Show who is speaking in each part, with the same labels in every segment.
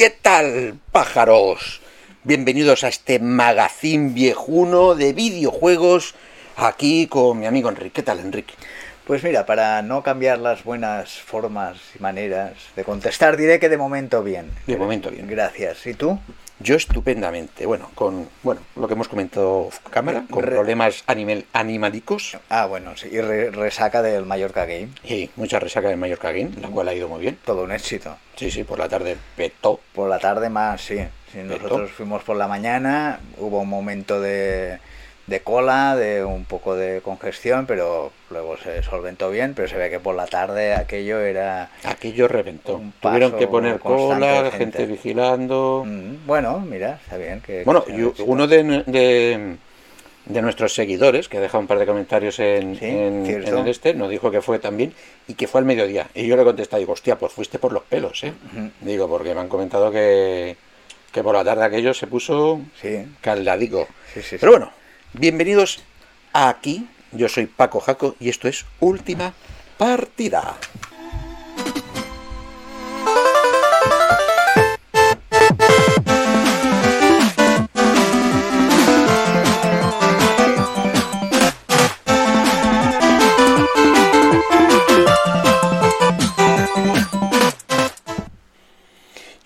Speaker 1: ¿Qué tal, pájaros? Bienvenidos a este magazín viejuno de videojuegos aquí con mi amigo Enrique. ¿Qué tal, Enrique?
Speaker 2: Pues mira, para no cambiar las buenas formas y maneras de contestar, diré que de momento bien.
Speaker 1: De momento bien.
Speaker 2: Gracias. ¿Y tú?
Speaker 1: Yo estupendamente. Bueno, con bueno lo que hemos comentado off cámara, con
Speaker 2: Re-
Speaker 1: problemas animal, animalicos
Speaker 2: Ah, bueno, sí. Y re- resaca del Mallorca Game.
Speaker 1: y mucha resaca de Mallorca Game, la cual ha ido muy bien.
Speaker 2: Todo un éxito.
Speaker 1: Sí, sí, por la tarde petó.
Speaker 2: Por la tarde más, sí. Sí, nosotros fuimos por la mañana, hubo un momento de, de cola, de un poco de congestión, pero luego se solventó bien, pero se ve que por la tarde aquello era...
Speaker 1: Aquello reventó.
Speaker 2: Un
Speaker 1: Tuvieron que poner cola,
Speaker 2: gente.
Speaker 1: gente vigilando.
Speaker 2: Mm, Bueno, mira, está bien que...
Speaker 1: Bueno,
Speaker 2: que
Speaker 1: uno de, de, de nuestros seguidores, que ha dejado un par de comentarios en,
Speaker 2: Sí,
Speaker 1: en- el este, nos dijo que fue también y que fue al mediodía. Y yo le contesté, digo, hostia, pues fuiste por los pelos, ¿eh? Digo, porque me han comentado que, que por la tarde aquello se puso
Speaker 2: Sí,
Speaker 1: caldadico.
Speaker 2: sí.
Speaker 1: Pero bueno, bienvenidos aquí. Yo soy Paco Jaco y esto es Última Partida.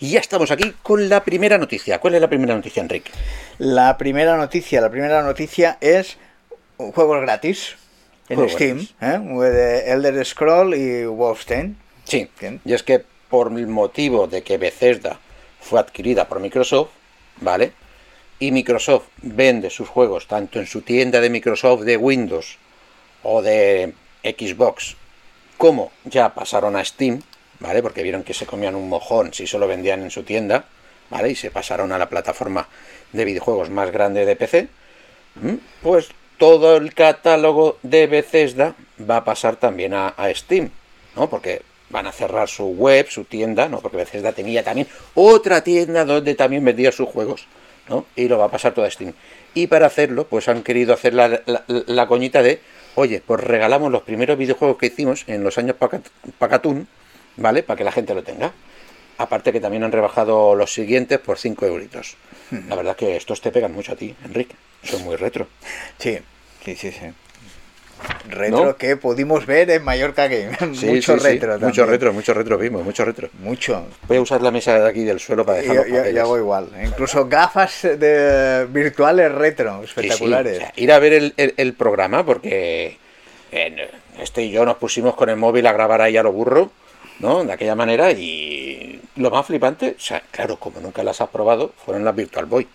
Speaker 1: Y ya estamos aquí con la primera noticia. ¿Cuál es la primera noticia, Enrique?
Speaker 2: La primera noticia, la primera noticia es juegos gratis en
Speaker 1: Juegos
Speaker 2: Steam,
Speaker 1: gratis.
Speaker 2: ¿eh? de Elder Scroll y Wolfenstein.
Speaker 1: Sí, y es que por el motivo de que Bethesda fue adquirida por Microsoft, ¿vale? Y Microsoft vende sus juegos tanto en su tienda de Microsoft de Windows o de Xbox, como ya pasaron a Steam, ¿vale? Porque vieron que se comían un mojón si solo vendían en su tienda, ¿vale? Y se pasaron a la plataforma de videojuegos más grande de PC, pues todo el catálogo de Bethesda va a pasar también a, Steam, ¿no? Porque van a cerrar su web, su tienda, ¿no? Porque Bethesda tenía también otra tienda donde también vendía sus juegos, ¿no? Y lo va a pasar todo a Steam. Y para hacerlo, pues han querido hacer la, la- la coñita de, oye, pues regalamos los primeros videojuegos que hicimos en los años Pacat- Pacatún, ¿vale? Para que la gente lo tenga. Aparte que también han rebajado los siguientes por 5 euritos. La verdad que estos te pegan mucho a ti, Enrique. Son muy retro.
Speaker 2: Sí, sí, sí, sí. Retro
Speaker 1: ¿No?
Speaker 2: que pudimos ver en Mallorca Game.
Speaker 1: Sí,
Speaker 2: mucho
Speaker 1: sí, sí.
Speaker 2: retro también.
Speaker 1: Mucho retro, mucho retro vimos, mucho retro.
Speaker 2: Mucho.
Speaker 1: Voy a usar la mesa de aquí del suelo para dejar
Speaker 2: Yo,
Speaker 1: los
Speaker 2: yo- yo hago igual. Incluso gafas de virtuales retro,
Speaker 1: Sí, sí,
Speaker 2: espectaculares.
Speaker 1: o sea, ir a ver el, el- el programa porque eh, este y yo nos pusimos con el móvil a grabar ahí a lo burro, ¿no? De aquella manera y lo más flipante, o sea, claro, como nunca las has probado, fueron las Virtual Boy.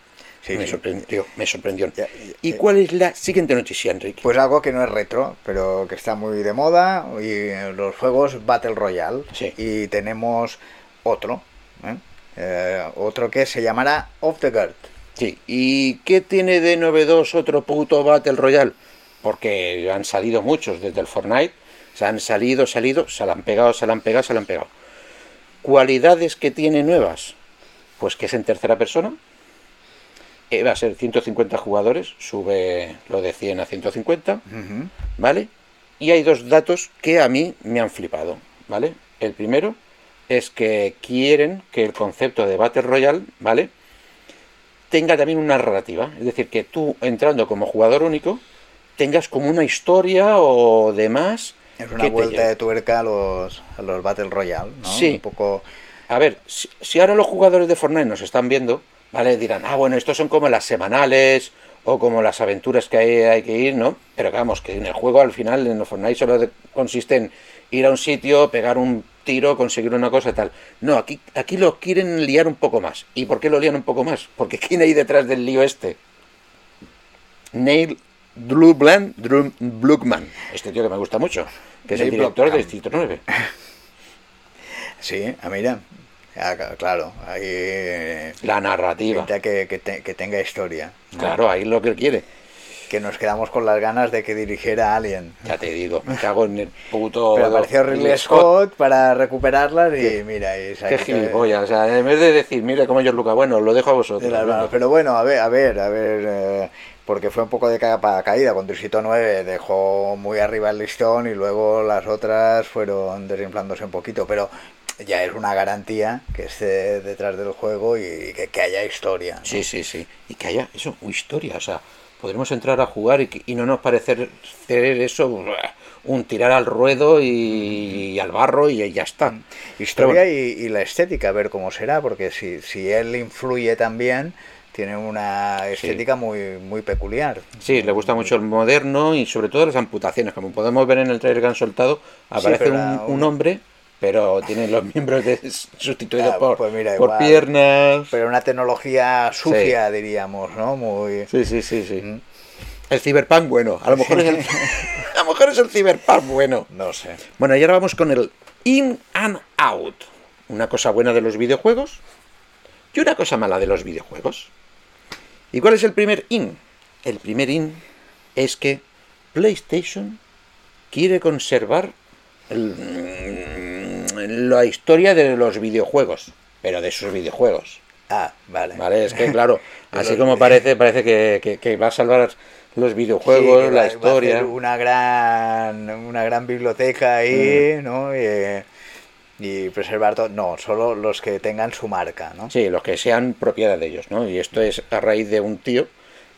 Speaker 2: Sí,
Speaker 1: me
Speaker 2: sí.
Speaker 1: sorprendió, me sorprendió.
Speaker 2: Ya, ya,
Speaker 1: ¿Y cuál es la siguiente noticia, Enrique?
Speaker 2: Pues algo que no es retro, pero que está muy de moda, y los juegos Battle Royale.
Speaker 1: Sí.
Speaker 2: Y tenemos otro, ¿eh? Eh, otro que se llamará Off the Guard.
Speaker 1: Sí, ¿y qué tiene de novedoso otro puto Battle Royale? Porque han salido muchos desde el Fortnite, se han salido, salido, se la han pegado, se la han pegado, se la han pegado. ¿Cualidades que tiene nuevas? Pues que es en tercera persona, eh, va a ser 150 jugadores, sube lo de 100 a 150,
Speaker 2: Ujú.
Speaker 1: ¿vale? Y hay dos datos que a mí me han flipado, ¿vale? El primero es que quieren que el concepto de Battle Royale, ¿vale? Tenga también una narrativa, es decir, que tú entrando como jugador único tengas como una historia o demás.
Speaker 2: Es una vuelta de tuerca a los, a los Battle Royale, ¿no?
Speaker 1: Sí.
Speaker 2: Un poco...
Speaker 1: A ver, si, si ahora los jugadores de Fortnite nos están viendo, ¿vale? Dirán, ah, bueno, estos son como las semanales o como las aventuras que hay, hay que ir, ¿no? Pero vamos, que en el juego al final, en los Fortnite solo de- consiste en ir a un sitio, pegar un tiro, conseguir una cosa y tal. No, aquí, aquí lo quieren liar un poco más. ¿Y por qué lo lían un poco más? Porque ¿quién hay detrás del lío este? Neil Blubland, Drum Blugman, este tío que me gusta mucho, que es el director de
Speaker 2: Blomkamp.
Speaker 1: Distrito 9.
Speaker 2: Sí, ah, mira. Ah, claro, ahí... eh,
Speaker 1: La narrativa.
Speaker 2: que, que te- que tenga historia.
Speaker 1: Claro, ahí es lo que él quiere.
Speaker 2: Que nos quedamos con las ganas de que dirigiera Alien.
Speaker 1: Ya te digo, me cago en el puto.
Speaker 2: Pero apareció Ridley Scott para recuperarlas y mira, y
Speaker 1: Qué gilipollas. O sea, en vez de decir, mira cómo yo Luca, bueno, lo dejo a vosotros.
Speaker 2: de. Pero bueno, a ver, a ver, a ver, eh, porque fue un poco de capa caída. Con Distrito 9 dejó muy arriba el listón y luego las otras fueron desinflándose un poquito. Pero ya es una garantía que esté detrás del juego y que, haya historia.
Speaker 1: Sí, sí, sí. Y que haya eso, historia. O sea, podremos entrar a jugar y, y no nos parecer eso un tirar al ruedo y, al barro y ya está. Mm.
Speaker 2: Historia y, la estética, a ver cómo será, porque si, si él influye también, tiene una estética muy, muy peculiar.
Speaker 1: Sí, le gusta mucho el moderno y sobre todo las amputaciones. Como podemos ver en el trailer que han soltado, aparece un, hombre pero tiene los miembros sustituidos ah, por, pues por piernas.
Speaker 2: Pero una tecnología sucia, diríamos, ¿no? Muy...
Speaker 1: Sí, sí, sí, sí. Mm. El Cyberpunk, bueno, a lo mejor es el, a lo mejor es el Cyberpunk, bueno.
Speaker 2: No sé.
Speaker 1: Bueno, y ahora vamos con el In and Out. Una cosa buena de los videojuegos y una cosa mala de los videojuegos. ¿Y cuál es el primer in? El primer in es que PlayStation quiere conservar la historia de los videojuegos, pero de sus videojuegos.
Speaker 2: Ah, vale.
Speaker 1: Vale, es que claro, así como parece, parece que, que va a salvar los videojuegos, la historia.
Speaker 2: una gran, una gran biblioteca ahí, mm. ¿no? Y, preservar todo. No, solo los que tengan su marca, ¿no?
Speaker 1: Sí, los que sean propiedad de ellos, ¿no? Y esto es a raíz de un tío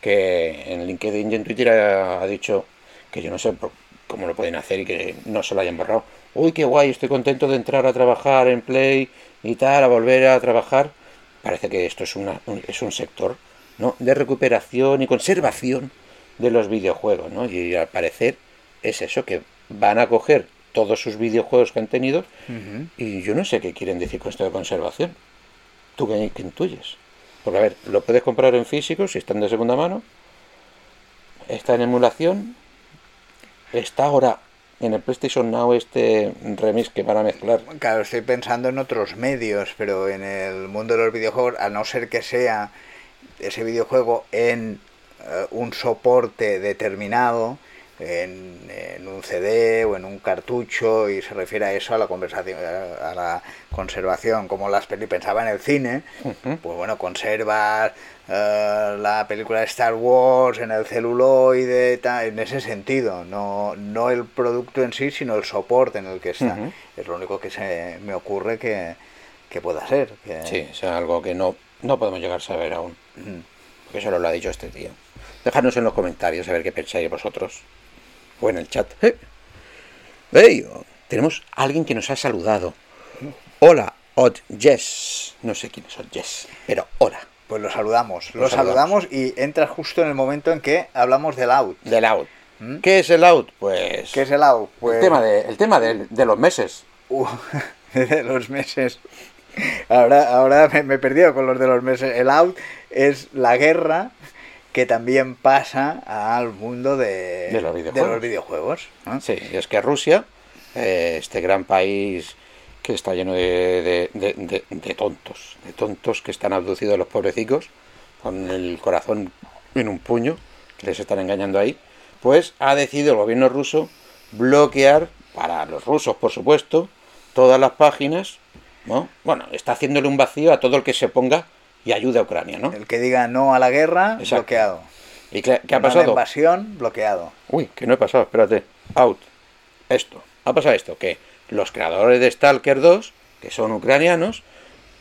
Speaker 1: que en LinkedIn y en Twitter ha, dicho que yo no sé cómo lo pueden hacer y que no se lo hayan borrado. Uy, qué guay, estoy contento de entrar a trabajar en Play y tal, a volver a trabajar. Parece que esto es, una, es un sector ¿no? de recuperación y conservación de los videojuegos, ¿no? Y al parecer es eso, que van a coger todos sus videojuegos que han tenido y yo no sé qué quieren decir con esto de conservación. ¿Tú qué, intuyes? Porque a ver, lo puedes comprar en físico si están de segunda mano, está en emulación, está ahora en el PlayStation Now este remix que van a mezclar.
Speaker 2: Claro, estoy pensando en otros medios, pero en el mundo de los videojuegos, a no ser que sea ese videojuego en eh, un soporte determinado en, un CD o en un cartucho y se refiere a eso a la conversación a la conservación como las películas pensaba en el cine pues bueno conservas eh, la película de Star Wars en el celuloide en ese sentido no no el producto en sí sino el soporte en el que está. Es lo único que se me ocurre que, pueda ser que...
Speaker 1: sí es algo que no no podemos llegar a saber aún. Porque eso lo ha dicho este tío. Dejadnos en los comentarios a ver qué pensáis vosotros. O en el chat. ¡Eh! Tenemos a alguien que nos ha saludado. Hola, Odd Yes. No sé quién es Odd Yes, pero hola.
Speaker 2: Pues lo saludamos. Lo, saludamos. y entra justo en el momento en que hablamos del out.
Speaker 1: Del out. ¿Mm? ¿Qué es el out? Pues.
Speaker 2: ¿Qué es el out?
Speaker 1: Pues... El tema de, el tema de, los meses.
Speaker 2: Uh, de los meses. Ahora, ahora me, me, he perdido con los de los meses. El out es la guerra que también pasa al mundo de,
Speaker 1: los
Speaker 2: videojuegos.
Speaker 1: Sí, es que Rusia, eh, este gran país que está lleno de, tontos, de tontos que están abducidos los pobrecicos, con el corazón en un puño, que les están engañando ahí, pues ha decidido el gobierno ruso bloquear, para los rusos por supuesto, todas las páginas, ¿no? Bueno, está haciéndole un vacío a todo el que se ponga y ayuda a Ucrania, ¿no?
Speaker 2: El que diga no a la guerra, bloqueado.
Speaker 1: ¿Y qué, ha pasado?
Speaker 2: la invasión, bloqueado.
Speaker 1: Uy, que no he pasado, espérate. Out. Esto. Ha pasado esto, que los creadores de Stalker 2, que son ucranianos,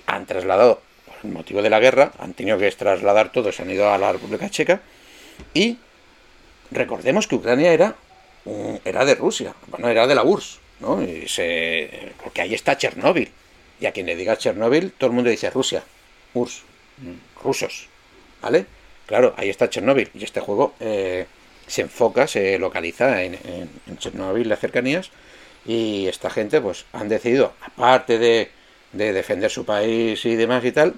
Speaker 1: han trasladado, por el motivo de la guerra, han tenido que trasladar todo, se han ido a la República Checa, y recordemos que Ucrania era, era de Rusia, bueno, era de la URSS, ¿no? Y se, porque ahí está Chernóbil. Y a quien le diga Chernóbil, todo el mundo dice Rusia, URSS rusos, ¿vale? Claro, ahí está Chernóbil y este juego eh, se enfoca, se localiza en, en, Chernóbil, las cercanías, y esta gente pues han decidido, aparte de, defender su país y demás y tal,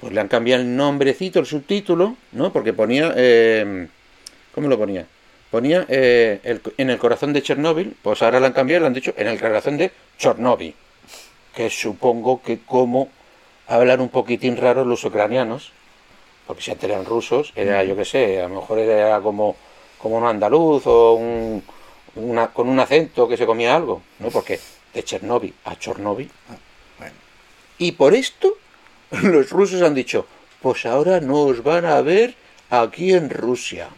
Speaker 1: pues le han cambiado el nombrecito, el subtítulo, ¿no? Porque ponía, eh, ¿cómo lo ponía? Ponía eh, en el corazón de Chernóbil, pues ahora le han cambiado, le han dicho en el corazón de Chernóbil, que supongo que como hablan un poquitín raro los ucranianos, porque si antes eran rusos, era yo que sé, a lo mejor era como, como un andaluz o un, una, con un acento que se comía algo, ¿no? Porque de Chernóbil a Chornobyl. Ah, y por esto los rusos han dicho, pues ahora nos van a ver aquí en Rusia.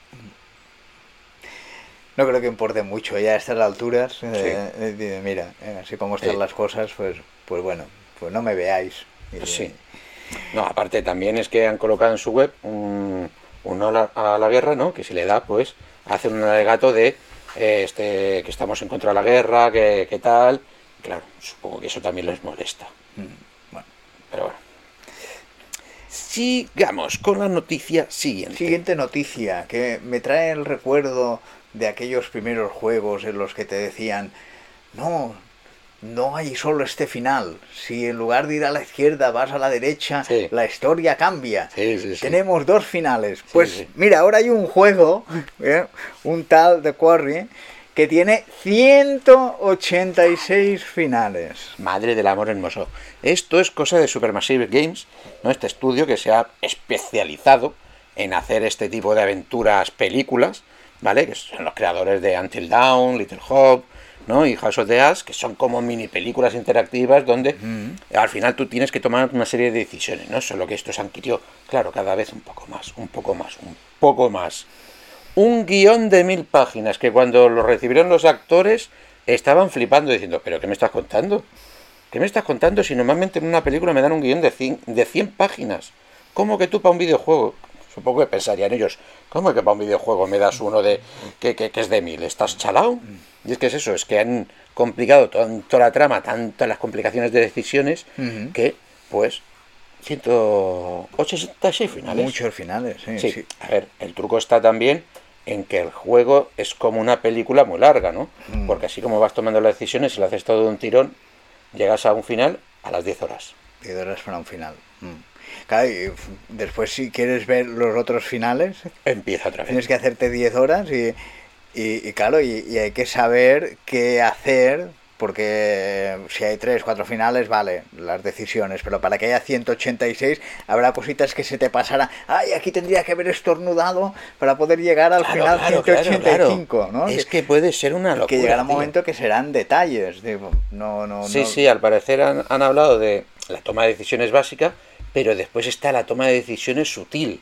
Speaker 2: No creo que importe mucho ya a estas alturas. Eh, eh, mira, eh, así como están las cosas, pues pues bueno, pues no me veáis.
Speaker 1: Pues sí. No, aparte también es que han colocado en su web un, un a la guerra, ¿no? Que si le da, pues hace un alegato de eh, este, que estamos en contra de la guerra, que, que, tal. Claro, supongo que eso también les molesta. Mm, bueno. Pero bueno. Sigamos con la noticia siguiente.
Speaker 2: Siguiente noticia, que me trae el recuerdo de aquellos primeros juegos en los que te decían, no, no hay solo este final. Si en lugar de ir a la izquierda vas a la derecha, la historia cambia. Tenemos dos finales. Pues mira, ahora hay un juego, ¿eh? un tal de Quarry, que tiene 186 finales.
Speaker 1: Madre del amor hermoso. Esto es cosa de Supermassive Games, ¿no? este estudio que se ha especializado en hacer este tipo de aventuras películas, ¿vale? Que son los creadores de Until Dawn, Little Hope, ¿no? y House of the As, que son como mini películas interactivas donde al final tú tienes que tomar una serie de decisiones, ¿no? Solo que esto se han quitado, claro, cada vez un poco más, un poco más, un poco más. Un guion de mil páginas que cuando lo recibieron los actores estaban flipando diciendo, pero ¿qué me estás contando? ¿Qué me estás contando si normalmente en una película me dan un guion de 100, de 100 páginas? ¿Cómo que tú para un videojuego? Supongo que pensarían ellos, ¿cómo que para un videojuego me das uno de que, que, que es de mil? ¿Estás chalao? Y es que es eso, es que han complicado tanto la trama, tantas las complicaciones de decisiones, que pues 186 finales.
Speaker 2: Muchos finales, sí, sí,
Speaker 1: A ver, el truco está también en que el juego es como una película muy larga, ¿no? Mm. Porque así como vas tomando las decisiones, si lo haces todo de un tirón, llegas a un final a las 10 horas.
Speaker 2: 10 horas para un final. Mm. Claro, y después si quieres ver los otros finales,
Speaker 1: empieza otra vez.
Speaker 2: Tienes que hacerte 10 horas y y, claro, y, hay que saber qué hacer, porque si hay tres, cuatro finales, vale, las decisiones, pero para que haya 186 habrá cositas que se te pasará. Ay, aquí tendría que haber estornudado para poder llegar al final 185, ¿no?
Speaker 1: Es que puede ser una locura.
Speaker 2: Que llegará un momento que serán detalles. no, no,
Speaker 1: sí, sí, al parecer han, han hablado de la toma de decisiones básica, pero después está la toma de decisiones sutil.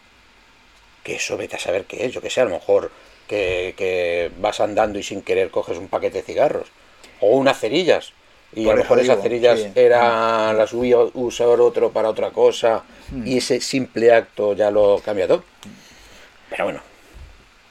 Speaker 1: Que eso vete a saber qué es, yo que sé, a lo mejor que, vas andando y sin querer coges un paquete de cigarros o unas cerillas y a lo mejor esas cerillas era las voy a usar otro para otra cosa y hmm. ese simple acto ya lo cambia todo pero bueno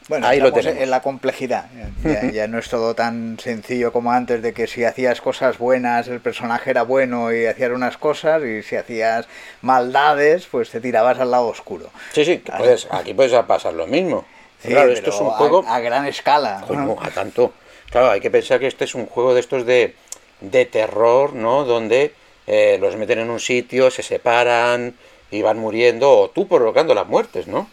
Speaker 2: bueno, ahí lo tenemos. en la complejidad. Ya, no es todo tan sencillo como antes de que si hacías cosas buenas el personaje era bueno y hacías unas cosas y si hacías maldades pues te tirabas al lado oscuro.
Speaker 1: Sí, sí, aquí puedes pasar lo mismo claro, esto es un juego.
Speaker 2: A, gran escala.
Speaker 1: A tanto. Claro, hay que pensar que este es un juego de estos de, de terror, ¿no? Donde eh, los meten en un sitio, se separan y van muriendo, o tú provocando las muertes, ¿no?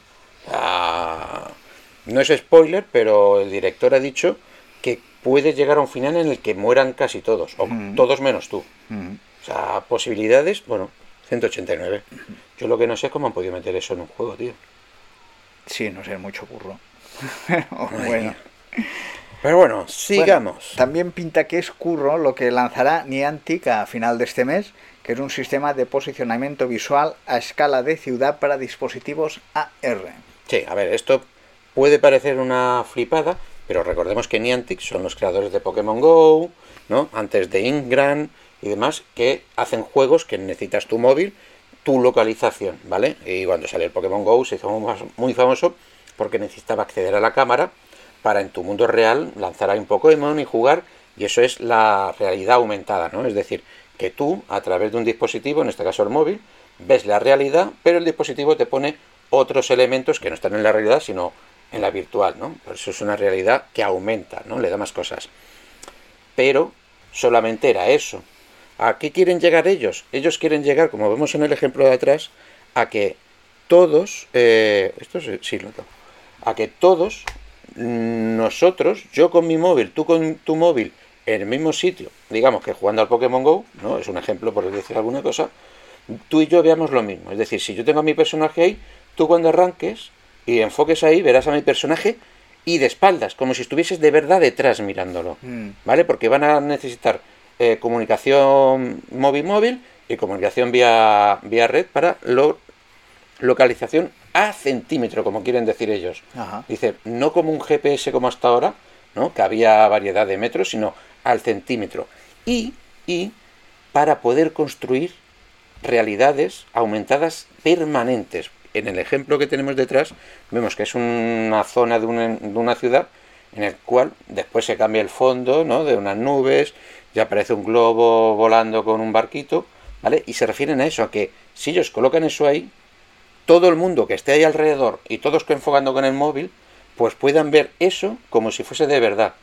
Speaker 1: No es spoiler, pero el director ha dicho que puede llegar a un final en el que mueran casi todos, o todos menos tú. O sea, posibilidades, bueno, 189. Yo lo que no sé es cómo han podido meter eso en un juego, tío.
Speaker 2: Sí, no sé, mucho curro. bueno.
Speaker 1: Pero bueno, sigamos.
Speaker 2: también pinta que es curro lo que lanzará Niantic a final de este mes, que es un sistema de posicionamiento visual a escala de ciudad para dispositivos AR.
Speaker 1: Sí, a ver, esto puede parecer una flipada, pero recordemos que Niantic son los creadores de Pokémon Go, ¿no? Antes de Ingram y demás, que hacen juegos que necesitas tu móvil tu localización, ¿vale? Y cuando salió el Pokémon Go se hizo muy famoso porque necesitaba acceder a la cámara para en tu mundo real lanzar ahí un Pokémon y jugar, y eso es la realidad aumentada, ¿no? Es decir, que tú, a través de un dispositivo, en este caso el móvil, ves la realidad, pero el dispositivo te pone otros elementos que no están en la realidad, sino en la virtual, ¿no? Por eso es una realidad que aumenta, ¿no? Le da más cosas. Pero solamente era eso. ¿A qué quieren llegar ellos? Ellos quieren llegar, como vemos en el ejemplo de atrás, a que todos, eh, esto sí, tengo, a que todos nosotros, yo con mi móvil, tú con tu móvil, en el mismo sitio, digamos que jugando al Pokémon Go, ¿no? Es un ejemplo por decir alguna cosa, tú y yo veamos lo mismo. Es decir, si yo tengo a mi personaje ahí, tú cuando arranques y enfoques ahí, verás a mi personaje y de espaldas, como si estuvieses de verdad detrás mirándolo. Mm. ¿Vale? Porque van a necesitar eh, comunicación móvil-móvil y comunicación vía, vía red para localización a centímetro, como quieren decir ellos. Dice, no como un GPS como hasta ahora, ¿no? que había variedad de metros, sino al centímetro. Y, y para poder construir realidades aumentadas permanentes. En el ejemplo que tenemos detrás, vemos que es una zona de una, ciudad en el cual después se cambia el fondo ¿no? de unas nubes, ya aparece un globo volando con un barquito, ¿vale? Y se refieren a eso, a que si ellos colocan eso ahí, todo el mundo que esté ahí alrededor y todos que enfocando con el móvil, pues puedan ver eso como si fuese de verdad,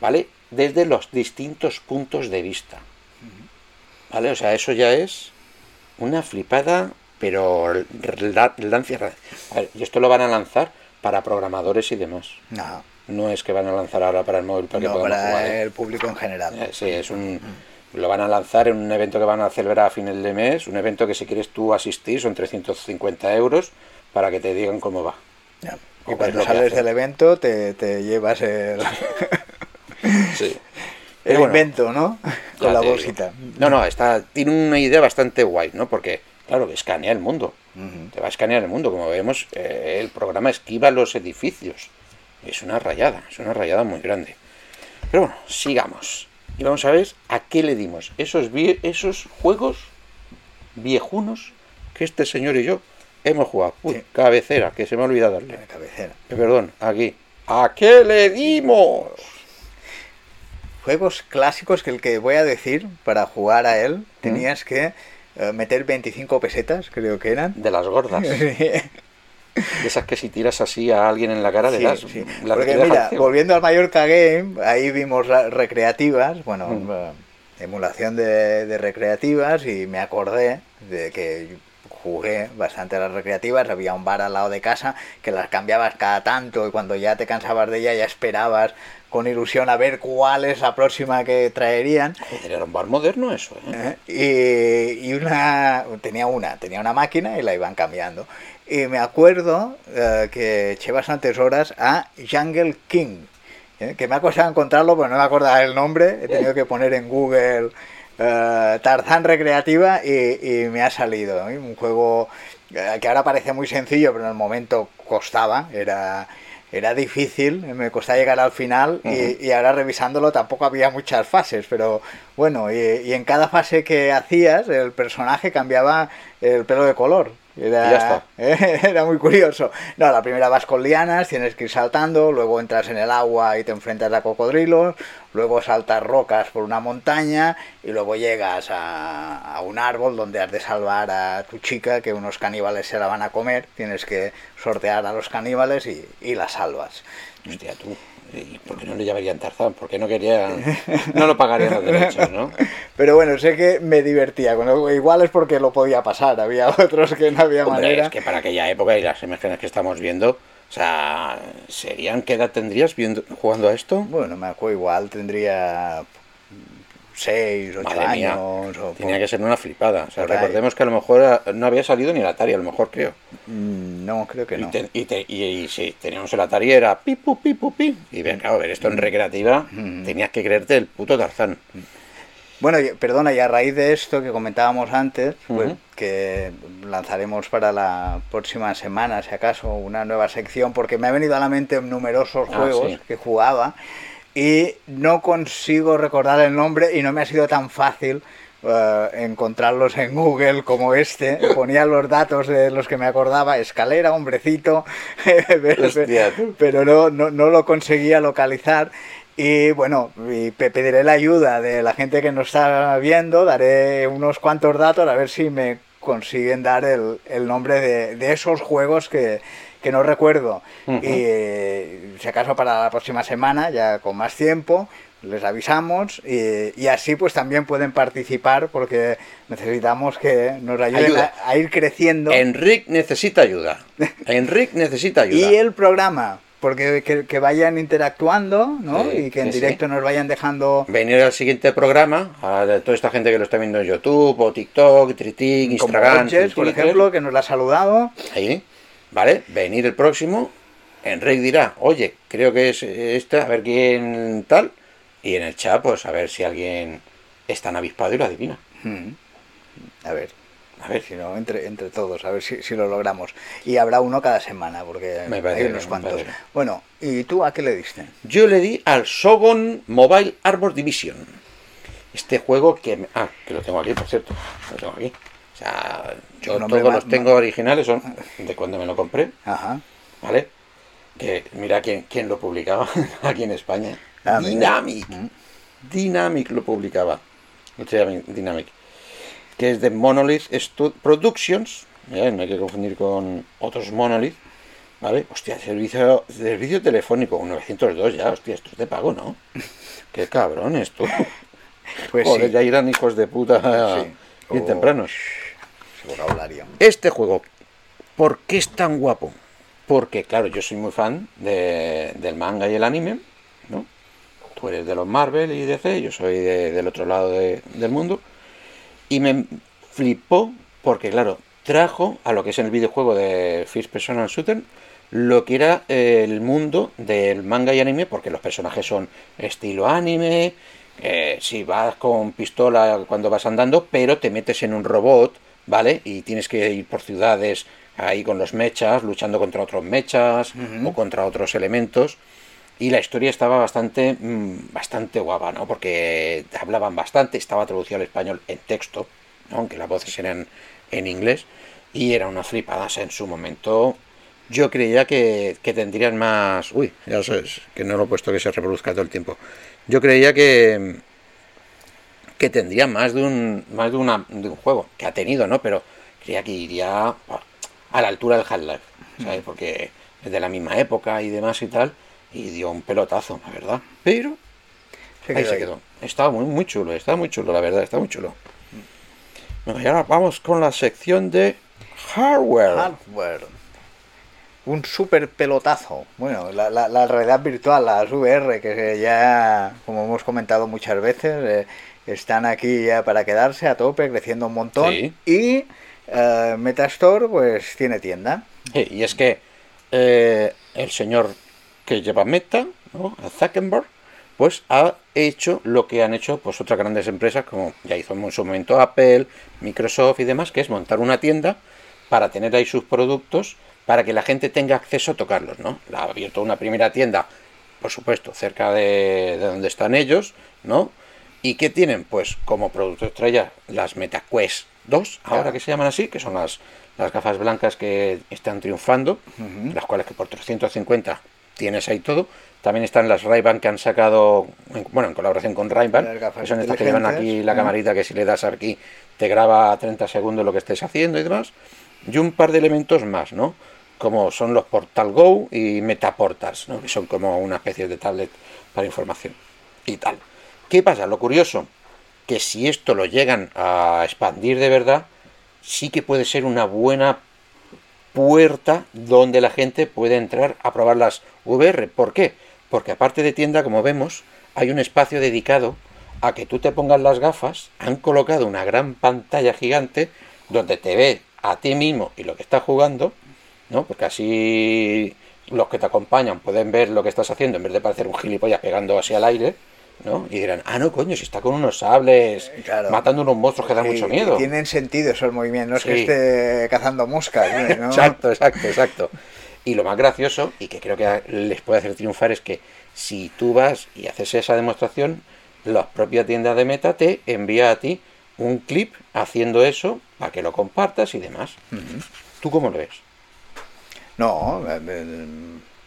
Speaker 1: ¿vale? Desde los distintos puntos de vista. ¿Vale? O sea, eso ya es una flipada, pero lancia. y esto lo van a lanzar para programadores y demás.
Speaker 2: No.
Speaker 1: No es que van a lanzar ahora para el móvil para
Speaker 2: no,
Speaker 1: que
Speaker 2: para
Speaker 1: jugar, ¿eh?
Speaker 2: el público en general.
Speaker 1: Eh, sí, es un. Lo van a lanzar en un evento que van a celebrar a final de mes, un evento que si quieres tú asistir son 350 euros para que te digan cómo va.
Speaker 2: Ya.
Speaker 1: O
Speaker 2: Y
Speaker 1: qué es
Speaker 2: cuando sales del evento te, te llevas el,
Speaker 1: Sí.
Speaker 2: el
Speaker 1: bueno,
Speaker 2: invento, ¿no? Con la
Speaker 1: digo.
Speaker 2: bolsita.
Speaker 1: No, no, está, tiene una idea bastante guay, ¿no? Porque, claro, escanea el mundo. Te va a escanear el mundo. Como vemos, eh, el programa esquiva los edificios. Es una rayada, es una rayada muy grande. Pero bueno, sigamos. Y vamos a ver a qué le dimos. Esos, esos juegos viejunos que este señor y yo hemos jugado. Uy,
Speaker 2: Sí.
Speaker 1: cabecera, que se me ha olvidado darle.
Speaker 2: Cabecera.
Speaker 1: Eh, perdón, aquí. ¿A qué le dimos?
Speaker 2: Juegos clásicos que el que voy a decir para jugar a él tenías que meter 25 pesetas, creo que eran.
Speaker 1: De las gordas. De esas que si tiras así a alguien en la cara le
Speaker 2: Sí,
Speaker 1: das
Speaker 2: sí.
Speaker 1: la
Speaker 2: Porque
Speaker 1: le
Speaker 2: mira, volviendo al Mallorca Game, ahí vimos recreativas, bueno,
Speaker 1: Mm.
Speaker 2: eh, emulación de, de recreativas y me acordé de que jugué bastante a las recreativas, había un bar al lado de casa que las cambiabas cada tanto y cuando ya te cansabas de ella ya esperabas con ilusión a ver cuál es la próxima que traerían.
Speaker 1: Joder, era un bar moderno eso, ¿eh?
Speaker 2: ¿eh? Y, y una tenía una tenía una máquina y la iban cambiando y me acuerdo eh, que eché bastantes horas a Jungle King ¿eh? que me ha costado encontrarlo pero no me acordaba el nombre he tenido que poner en Google eh, Tarzán recreativa y, y me ha salido un juego que ahora parece muy sencillo pero en el momento costaba era era difícil, me costaba llegar al final y- y, ahora revisándolo tampoco había muchas fases, pero bueno, y, y en cada fase que hacías el personaje cambiaba el pelo de color. Era,
Speaker 1: Y ya
Speaker 2: era muy curioso. No, la primera vas con lianas, tienes que ir saltando, luego entras en el agua y te enfrentas a cocodrilos, luego saltas rocas por una montaña y luego llegas a, a un árbol donde has de salvar a tu chica que unos caníbales se la van a comer, tienes que sortear a los caníbales y, y la salvas.
Speaker 1: Hostia, tú. ¿Y por qué no le llamarían Tarzán? ¿Por qué no querían.? No lo pagarían los derechos, ¿no?
Speaker 2: Pero bueno, sé que me divertía. lo- Igual es porque lo podía pasar, había otros que no había
Speaker 1: Hombre,
Speaker 2: manera.
Speaker 1: es que para aquella época y las imágenes que estamos viendo, o sea, ¿serían qué edad tendrías viendo, jugando a esto?
Speaker 2: Bueno, me acuerdo, igual tendría 6, 8
Speaker 1: Madre mía,
Speaker 2: años. o
Speaker 1: tenía que ser una flipada. O sea,
Speaker 2: ahí.
Speaker 1: recordemos que a lo mejor ah, no había salido ni el Atari, a lo mejor creo.
Speaker 2: Mm, No, creo que
Speaker 1: Y,
Speaker 2: no.
Speaker 1: te- y, te- y- y si teníamos el Atari era pipu, pipu, pi. Y ven, claro, ver esto en recreativa,
Speaker 2: Mm.
Speaker 1: tenías que creerte el puto Tarzán.
Speaker 2: Bueno, perdona, y a raíz de esto que comentábamos antes, pues,
Speaker 1: Ujú.
Speaker 2: que lanzaremos para la próxima semana, si acaso, una nueva sección, porque me ha venido a la mente numerosos
Speaker 1: Ah,
Speaker 2: juegos
Speaker 1: sí.
Speaker 2: que jugaba y no consigo recordar el nombre y no me ha sido tan fácil eh, encontrarlos en Google como este. Ponía los datos de los que me acordaba, escalera, hombrecito, pero, pero no, no, no lo conseguía localizar. Y bueno, y pediré la ayuda de la gente que nos está viendo, daré unos cuantos datos a ver si me consiguen dar el, el nombre de, de esos juegos que, que no recuerdo. Y si acaso para la próxima semana, ya con más tiempo, les avisamos y, y así pues también pueden participar porque necesitamos que nos ayuden
Speaker 1: Ayuda.
Speaker 2: a, a ir creciendo.
Speaker 1: Enric necesita ayuda. Enric necesita ayuda.
Speaker 2: Y el programa, porque que, que vayan interactuando, ¿no?
Speaker 1: Sí,
Speaker 2: y que en
Speaker 1: sí,
Speaker 2: directo nos vayan dejando
Speaker 1: Venir al siguiente programa, a toda esta gente que lo está viendo en YouTube, o TikTok, Tritic, Instagram,
Speaker 2: por ejemplo, que nos la ha saludado.
Speaker 1: Ahí, ¿vale? Venir el próximo, Enric dirá, oye, creo que es esta, a ver quién tal, y en el chat, pues a ver si alguien es tan avispado y lo adivina.
Speaker 2: Mm. A ver,
Speaker 1: A ver,
Speaker 2: si no, entre, entre todos, a ver si, si lo logramos. Y habrá uno cada semana, porque
Speaker 1: Me
Speaker 2: hay unos
Speaker 1: me
Speaker 2: cuantos. Bueno, ¿y tú a qué le diste?
Speaker 1: yo le di al Shogun Mobile Armor Division. Este juego que... Ah, que lo tengo aquí, por cierto. Lo tengo aquí. O sea, yo todos los tengo originales, son de cuando me lo compré. Ajá. ¿Vale? Que mira quién, quién lo publicaba aquí en España. Ah, Dynamic. Mm. Dynamic lo publicaba. Dynamic. Que es de Monolith Productions. no hay que confundir con otros Monolith. ¿Vale? Hostia, servicio, servicio telefónico 902 ya, hostia, esto es de pago, ¿no? Qué cabrón esto. Pues Joder, ya irán hijos de puta bien tempranos. Este juego, ¿por qué es tan guapo? Porque, claro, yo soy muy fan del manga y el anime, ¿no? Tú eres de los Marvel y DC, yo soy del otro lado del mundo. Y me flipó porque, claro, trajo a lo que es el videojuego de First Personal Shooter lo que era el mundo del manga y anime, porque los personajes son estilo anime, eh, si vas con pistola cuando vas andando, pero te metes en un robot, ¿vale? Y tienes que ir por ciudades ahí con los mechas, luchando contra otros mechas o contra otros elementos. Y la historia estaba bastante, mm, bastante guapa, ¿no? Porque hablaban bastante, estaba traducido al español en texto, aunque las voces eran en inglés, y era una flipada en su momento yo creía que, tendrían más... Uy, ya sabes, que no lo he puesto que se reproduzca todo el tiempo. Yo creía que que tendría más de un más de, una, de un juego que ha tenido, ¿no? Pero creía que iría a la altura del Half-Life, ¿sabes? Porque es de la misma época y demás y tal, y dio un pelotazo, la verdad. Pero ahí se quedó. Estaba muy, muy chulo, está muy chulo, la verdad, está muy chulo. Bueno, y ahora vamos con la sección de hardware. Hardware
Speaker 2: un super pelotazo. Bueno, la, la, realidad virtual, las VR, que ya, como hemos comentado muchas veces, eh, están aquí ya para quedarse a tope, creciendo un montón. Y eh, Metastore, pues tiene tienda.
Speaker 1: y es que eh, el señor que lleva Meta, ¿no? Zuckerberg, pues ha hecho lo que han hecho pues otras grandes empresas, como ya hizo en su momento Apple, Microsoft y demás, que es montar una tienda para tener ahí sus productos para que la gente tenga acceso a tocarlos, ¿no? La ha abierto una primera tienda, por supuesto, cerca de, donde están ellos, ¿no? ¿Y qué tienen? Pues como producto estrella las MetaQuest 2, ahora que se llaman así, que son las, las gafas blancas que están triunfando, las cuales que por 350 tienes ahí todo. También están las ray que han sacado, bueno, en colaboración con ray que son estas que llevan aquí la camarita que si le das aquí te graba a 30 segundos lo que estés haciendo y demás. Y un par de elementos más, ¿no? como son los Portal Go y Metaportals, ¿no? que son como una especie de tablet para información y tal. ¿Qué pasa? Lo curioso, que si esto lo llegan a expandir de verdad, sí que puede ser una buena puerta donde la gente puede entrar a probar las VR. ¿Por qué? Porque aparte de tienda, como vemos, hay un espacio dedicado a que tú te pongas las gafas, han colocado una gran pantalla gigante donde te ve a ti mismo y lo que estás jugando, ¿no? Porque así los que te acompañan pueden ver lo que estás haciendo en vez de parecer un gilipollas pegando así al aire. ¿No? Y dirán, ah, no, coño, si está con unos sables, matando unos monstruos que dan mucho miedo.
Speaker 2: Tienen sentido esos movimientos, no es que esté cazando moscas.
Speaker 1: exacto, exacto, exacto. Y lo más gracioso, y que creo que les puede hacer triunfar, es que si tú vas y haces esa demostración, la propia tienda de Meta te envía a ti un clip haciendo eso para que lo compartas y demás. ¿Tú cómo lo ves?
Speaker 2: No,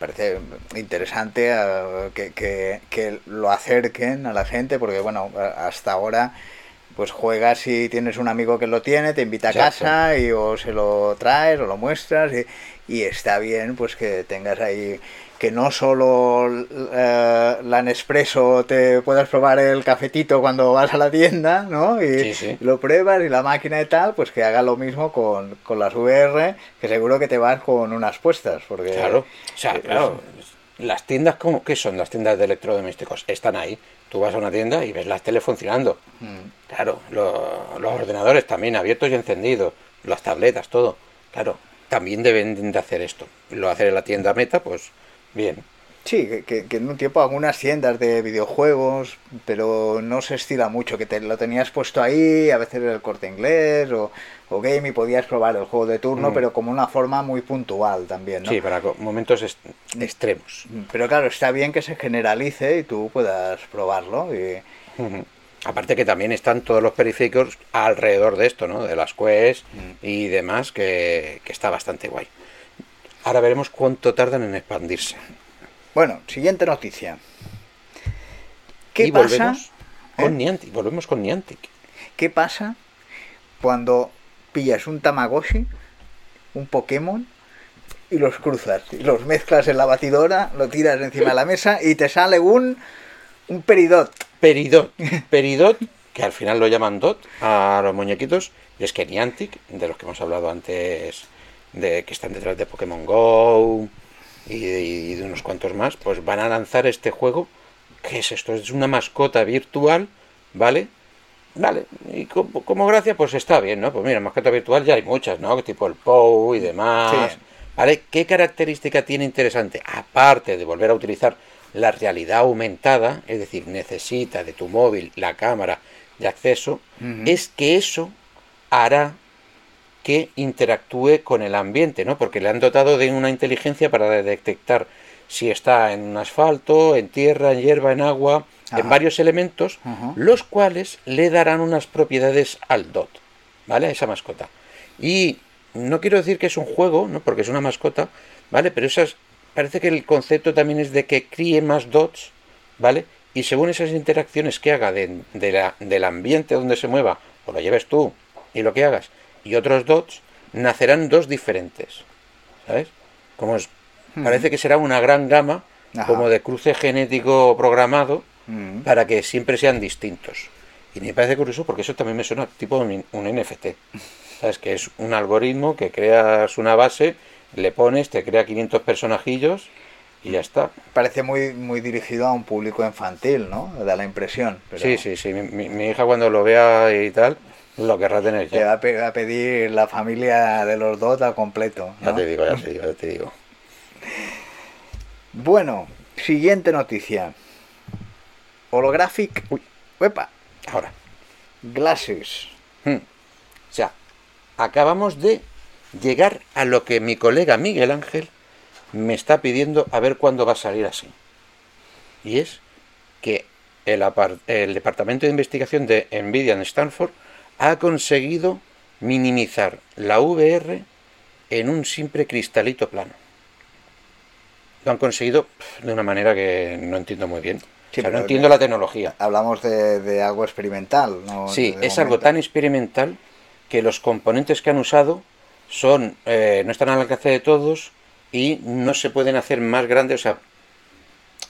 Speaker 2: parece interesante eh, que, lo acerquen a la gente, porque bueno, hasta ahora pues juegas y tienes un amigo que lo tiene, te invita a casa y o se lo traes o lo muestras y, y está bien pues que tengas ahí que no solo eh, la Nespresso te puedas probar el cafetito cuando vas a la tienda, ¿no? Y lo pruebas y la máquina y tal, pues que haga lo mismo con, las VR, que seguro que te vas con unas puestas, porque...
Speaker 1: Claro, o sea, claro, las tiendas, ¿cómo, ¿qué son las tiendas de electrodomésticos? Están ahí. Tú vas a una tienda y ves las tele funcionando. Mm. Claro, los ordenadores también abiertos y encendidos, las tabletas, todo. Claro, también deben de hacer esto. Lo hacer en la tienda Meta, pues Bien.
Speaker 2: Sí, que, en un tiempo algunas tiendas de videojuegos, pero no se estila mucho, que te lo tenías puesto ahí, a veces el corte inglés o, o game y podías probar el juego de turno, mm. pero como una forma muy puntual también, ¿no?
Speaker 1: Sí, para momentos extremos.
Speaker 2: Pero claro, está bien que se generalice y tú puedas probarlo. Y,
Speaker 1: Aparte que también están todos los periféricos alrededor de esto, ¿no? De las Quest
Speaker 2: Mm.
Speaker 1: y demás, que, que está bastante guay. Ahora veremos cuánto tardan en expandirse.
Speaker 2: Bueno, siguiente noticia. ¿Qué
Speaker 1: y
Speaker 2: pasa?
Speaker 1: volvemos con
Speaker 2: ¿Eh?
Speaker 1: Niantic. Volvemos con Niantic.
Speaker 2: ¿Qué pasa cuando pillas un Tamagotchi, un Pokémon y los cruzas? Y los mezclas en la batidora, lo tiras encima de la mesa y te sale un, un peridot.
Speaker 1: Peridot. Peridot, que al final lo llaman Dot a los muñequitos. Y es que Niantic, de los que hemos hablado antes, de que están detrás de Pokémon Go y de, y de unos cuantos más, pues van a lanzar este juego. ¿Qué es esto? Es una mascota virtual, ¿vale? Vale, y como, como gracia, pues está bien, ¿no? Pues mira, mascota virtual ya hay muchas, ¿no? Tipo el POU y demás.
Speaker 2: Sí.
Speaker 1: ¿Vale? ¿Qué característica tiene interesante? Aparte de volver a utilizar la realidad aumentada, es decir, necesita de tu móvil la cámara de acceso, es que eso hará que interactúe con el ambiente, ¿no? Porque le han dotado de una inteligencia para detectar si está en un asfalto, en tierra, en hierba, en agua,
Speaker 2: Ajá.
Speaker 1: en varios elementos,
Speaker 2: Ajá.
Speaker 1: los cuales le darán unas propiedades al DOT, ¿vale? A esa mascota. Y no quiero decir que es un juego, ¿no? Porque es una mascota, ¿vale? Pero esas, parece que el concepto también es de que críe más dots, ¿vale? Y según esas interacciones que haga de, de la- del ambiente donde se mueva, o lo lleves tú y lo que hagas, y otros dots, nacerán dos diferentes, ¿sabes? Como es, parece que será una gran gama,
Speaker 2: Ajá.
Speaker 1: como de cruce genético programado,
Speaker 2: Mm.
Speaker 1: para que siempre sean distintos. Y me parece curioso porque eso también me suena tipo un, un NFT. ¿Sabes? Que es un algoritmo que creas una base, le pones, te crea 500 personajillos y ya está.
Speaker 2: Parece muy, muy dirigido a un público infantil, ¿no? Da la impresión. pero
Speaker 1: Sí, sí, sí. Mi, mi- mi hija cuando lo vea y tal, lo querrá tener
Speaker 2: Le va
Speaker 1: ya.
Speaker 2: a, pe- va a pedir la familia de los dos al completo.
Speaker 1: Ya te digo, ya te digo, ya te digo.
Speaker 2: Bueno, siguiente noticia. Holographic.
Speaker 1: Uy.
Speaker 2: Uepa,
Speaker 1: Ahora.
Speaker 2: Glasses.
Speaker 1: Hmm. O sea, acabamos de llegar a lo que mi colega Miguel Ángel me está pidiendo a ver cuándo va a salir así. Y es que el Departamento de Investigación de Nvidia en Stanford ha conseguido minimizar la VR en un simple cristalito plano. Lo han conseguido de una manera que no entiendo muy bien.
Speaker 2: Sí,
Speaker 1: O sea, no entiendo la tecnología.
Speaker 2: Hablamos de, de algo experimental, ¿no?
Speaker 1: Sí,
Speaker 2: De
Speaker 1: es algo tan experimental que los componentes que han usado son eh, no están al alcance de todos y no se pueden hacer más grandes. O sea,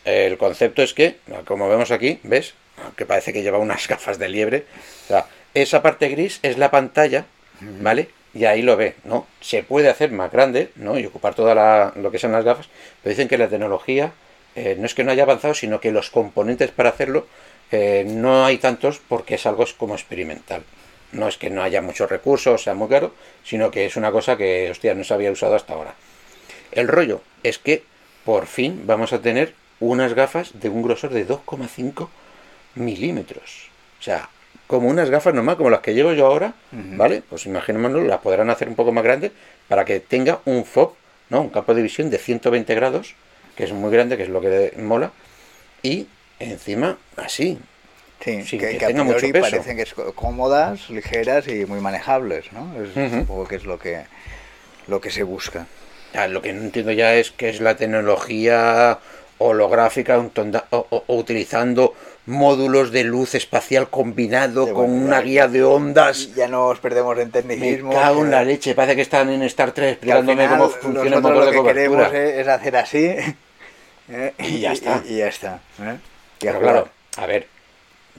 Speaker 1: el concepto es que, como vemos aquí, ¿ves? Que parece que lleva unas gafas de liebre. O sea, esa parte gris es la pantalla, ¿vale? Y ahí lo ve, ¿no? Se puede hacer más grande, ¿no? Y ocupar toda la, lo que son las gafas, pero dicen que la tecnología eh, no es que no haya avanzado, sino que los componentes para hacerlo eh, no hay tantos porque es algo como experimental. No es que no haya muchos recursos, sea muy caro, sino que es una cosa que, hostia, no se había usado hasta ahora. El rollo es que por fin vamos a tener unas gafas de un grosor de 2,5 milímetros. O sea, como unas gafas normal, como las que llevo yo ahora. ¿vale? Pues imaginémonos, las podrán hacer un poco más grandes para que tenga un FOB, ¿no? Un campo de visión de 120 grados, que es muy grande, que es lo que mola, y encima así.
Speaker 2: Sí,
Speaker 1: sin
Speaker 2: que,
Speaker 1: que
Speaker 2: que a
Speaker 1: tenga mucho
Speaker 2: priori
Speaker 1: peso.
Speaker 2: parecen que es cómodas, ligeras y muy manejables, ¿no? Es
Speaker 1: Ujú.
Speaker 2: un poco que es lo que, lo que se busca.
Speaker 1: Ah, Lo que no entiendo ya es que es la tecnología holográfica un tonda- o, o- o utilizando módulos de luz espacial combinado
Speaker 2: Sí,
Speaker 1: con
Speaker 2: bueno,
Speaker 1: una
Speaker 2: ya-
Speaker 1: guía de ondas.
Speaker 2: Ya nos perdemos en
Speaker 1: Me
Speaker 2: tecnicismo.
Speaker 1: cago en la leche, parece que están en Star Trek explicándome
Speaker 2: final
Speaker 1: cómo funciona el motor de
Speaker 2: lo que queremos
Speaker 1: cobertura.
Speaker 2: es, es hacer así ¿eh?
Speaker 1: Y ya está.
Speaker 2: Y, y ya está. ¿eh?
Speaker 1: Pero claro, a ver,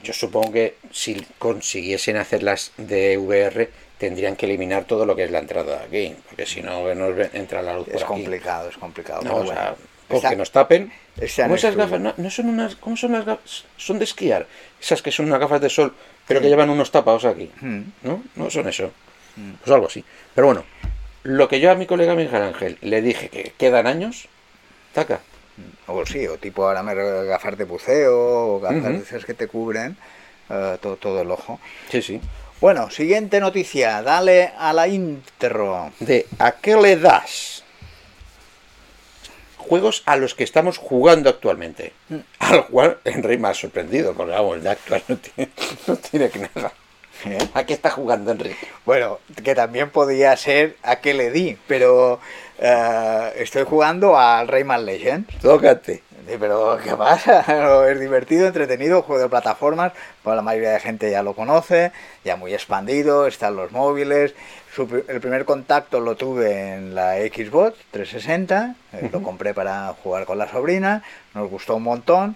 Speaker 1: yo supongo que si consiguiesen hacerlas de VR tendrían que eliminar todo lo que es la entrada de aquí, porque si no nos entra la luz por
Speaker 2: es
Speaker 1: aquí.
Speaker 2: complicado, es complicado.
Speaker 1: No, o
Speaker 2: bueno.
Speaker 1: sea, con
Speaker 2: Está-
Speaker 1: que nos tapen. Como esas gafas, no, no son unas, ¿cómo son las gafas? Son de esquiar. Esas que son unas gafas de sol, pero que llevan unos tapados aquí.
Speaker 2: Mm.
Speaker 1: ¿No? No son eso. Pues algo así. Pero bueno, lo que yo a mi colega Miguel Ángel le dije que quedan años, taca.
Speaker 2: O sí, o tipo ahora me gafas de buceo, o gafas de esas que te cubren eh, todo, todo el ojo.
Speaker 1: Sí, sí.
Speaker 2: Bueno, siguiente noticia, dale a la intro.
Speaker 1: De ¿a qué le das? Juegos a los que estamos jugando actualmente. Mm. Al cual Enrique me ha sorprendido, porque vamos, de actual no tiene, no tiene que nada. ¿Eh? ¿A qué está jugando Enrique?
Speaker 2: Bueno, que también podía ser a qué le di, pero eh, estoy jugando al Rayman Legends.
Speaker 1: Tócate.
Speaker 2: Pero ¿qué pasa? Es divertido, entretenido, juego de plataformas, pues la mayoría de gente ya lo conoce, ya muy expandido, están los móviles. el primer contacto lo tuve en la Xbox 360, eh, lo compré para jugar con la sobrina, nos gustó un montón.